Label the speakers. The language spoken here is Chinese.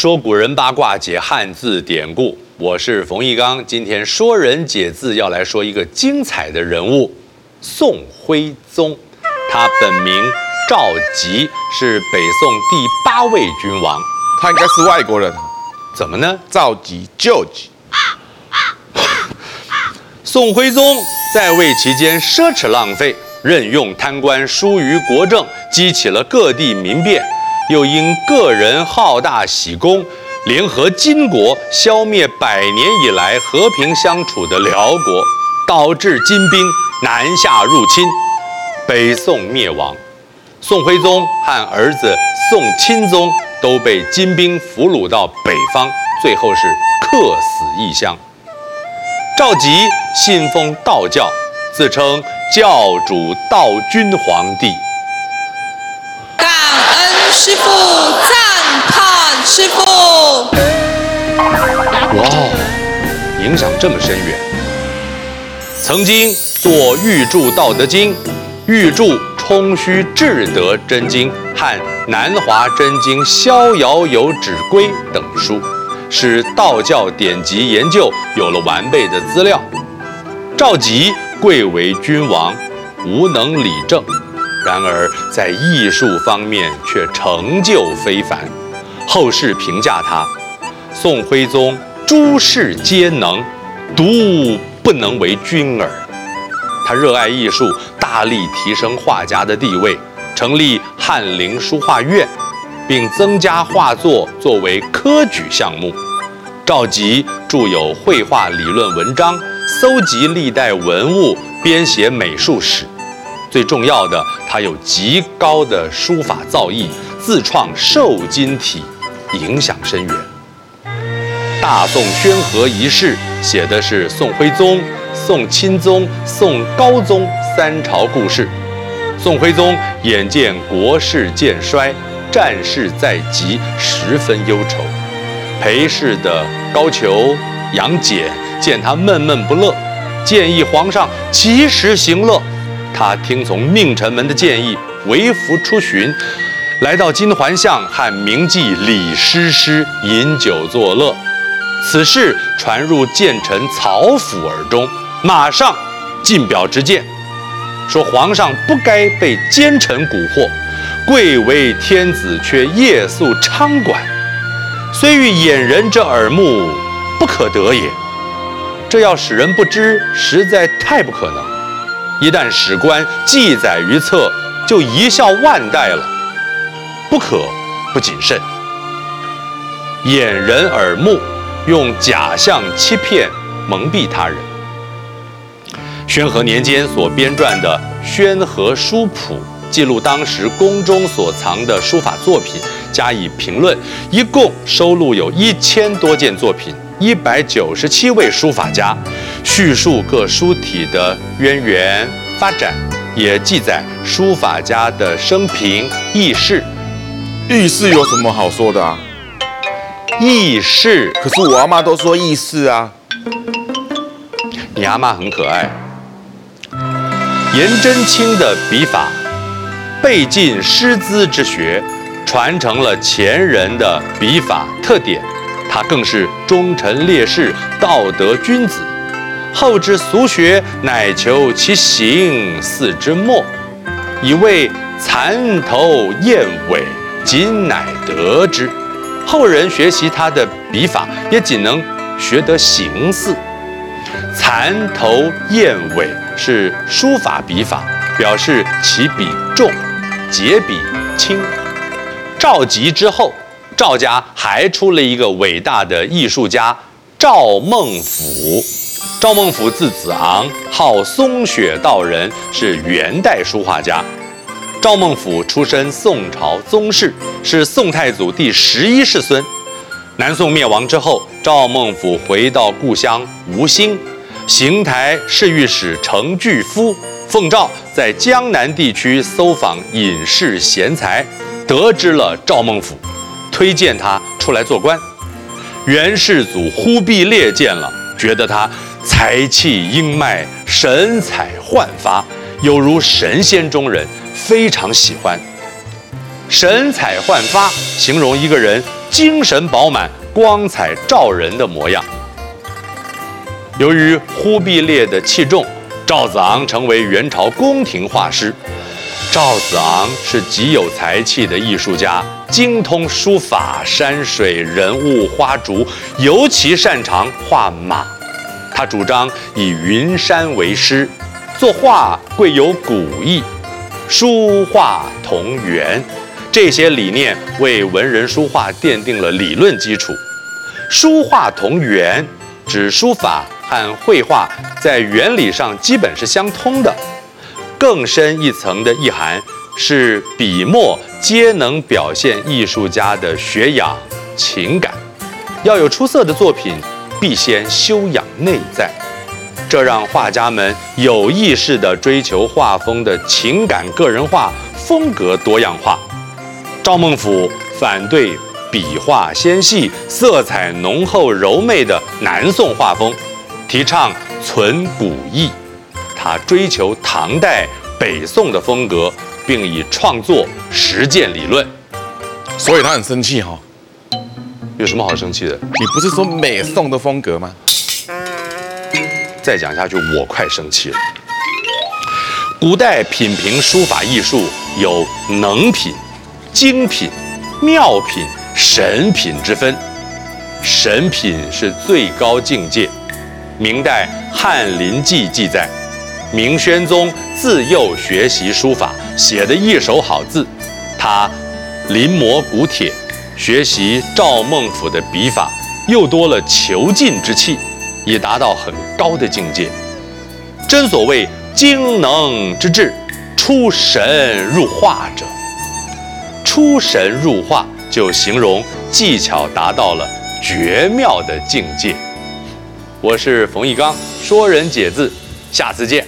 Speaker 1: 说古人八卦，解汉字典故。我是冯一刚，今天说人解字要来说一个精彩的人物——宋徽宗。他本名赵佶，是北宋第八位君王。
Speaker 2: 他应该是外国人，
Speaker 1: 怎么呢？
Speaker 2: 赵佶救急。
Speaker 1: 宋徽宗在位期间奢侈浪费，任用贪官疏于国政，激起了各地民变。又因个人好大喜功，联合金国消灭百年以来和平相处的辽国，导致金兵南下入侵，北宋灭亡。宋徽宗和儿子宋钦宗都被金兵俘虏到北方，最后是客死异乡。赵佶信奉道教，自称教主道君皇帝。
Speaker 3: 师父赞叹师父，
Speaker 1: 哇哦，影响这么深远。曾经作《御注道德经》《御注冲虚至德真经》和《南华真经逍遥游指归》等书，使道教典籍研究有了完备的资料。赵佶贵为君王，无能理政。然而，在艺术方面却成就非凡。后世评价他：宋徽宗诸事皆能，独不能为君耳。他热爱艺术，大力提升画家的地位，成立翰林书画院，并增加画作作为科举项目。赵佶著有绘画理论文章，搜集历代文物，编写美术史。最重要的，他有极高的书法造诣，自创瘦金体，影响深远。大宋宣和遗事写的是宋徽宗、宋钦宗、宋高宗三朝故事。宋徽宗眼见国势渐衰，战事在即，十分忧愁。陪侍的高俅、杨戬见他闷闷不乐，建议皇上及时行乐。他听从佞臣们的建议，微服出巡，来到金环巷和名妓李师师饮酒作乐。此事传入谏臣曹府耳中，马上进表直谏，说皇上不该被奸臣蛊惑，贵为天子却夜宿娼馆，虽欲掩人之耳目，不可得也。这要使人不知，实在太不可能。一旦史官记载于册，就贻笑万代了，不可不谨慎。掩人耳目，用假象欺骗、蒙蔽他人。宣和年间所编撰的《宣和书谱》，记录当时宫中所藏的书法作品，加以评论，一共收录有一千多件作品。一百九十七位书法家，叙述各书体的渊源发展，也记载书法家的生平轶事。
Speaker 2: 轶事有什么好说的啊？
Speaker 1: 轶事，
Speaker 2: 可是我阿妈都说轶事啊。
Speaker 1: 你阿妈很可爱。颜真卿的笔法，背尽师资之学，传承了前人的笔法特点。他更是忠臣烈士、道德君子，后之俗学乃求其形似之末，以为蚕头燕尾，今乃得之。后人学习他的笔法，也仅能学得形似。蚕头燕尾是书法笔法，表示起笔重，结笔轻。赵佶之后。赵家还出了一个伟大的艺术家赵孟頫。赵孟頫字子昂，号松雪道人，是元代书画家。赵孟頫出身宋朝宗室，是宋太祖第十一世孙。南宋灭亡之后，赵孟頫回到故乡吴兴，邢台侍御史程巨夫奉诏在江南地区搜访隐士贤才，得知了赵孟頫。推荐他出来做官，元世祖忽必烈见了，觉得他才气英迈，神采焕发，犹如神仙中人，非常喜欢。神采焕发形容一个人精神饱满、光彩照人的模样。由于忽必烈的器重，赵子昂成为元朝宫廷画师。赵子昂是极有才气的艺术家，精通书法、山水、人物、花竹，尤其擅长画马。他主张以云山为师，作画贵有古意，书画同源。这些理念为文人书画奠定了理论基础。书画同源，指书法和绘画在原理上基本是相通的。更深一层的意涵是，笔墨皆能表现艺术家的学养情感。要有出色的作品，必先修养内在。这让画家们有意识地追求画风的情感个人化、风格多样化。赵孟頫反对笔画纤细、色彩浓厚柔媚的南宋画风，提倡存古意。他追求唐代、北宋的风格，并以创作实践理论，
Speaker 2: 所以他很生气哈、
Speaker 1: 有什么好生气的？
Speaker 2: 你不是说美颂的风格吗？
Speaker 1: 再讲下去，我快生气了。古代品评书法艺术有能品、精品、妙品、神品之分。神品是最高境界。明代《翰林记》记载。明宣宗自幼学习书法，写得一手好字。他临摹古帖，学习赵孟頫的笔法，又多了遒劲之气，已达到很高的境界。真所谓精能之至，出神入化者。出神入化，就形容技巧达到了绝妙的境界。我是冯翊纲，说人解字，下次见。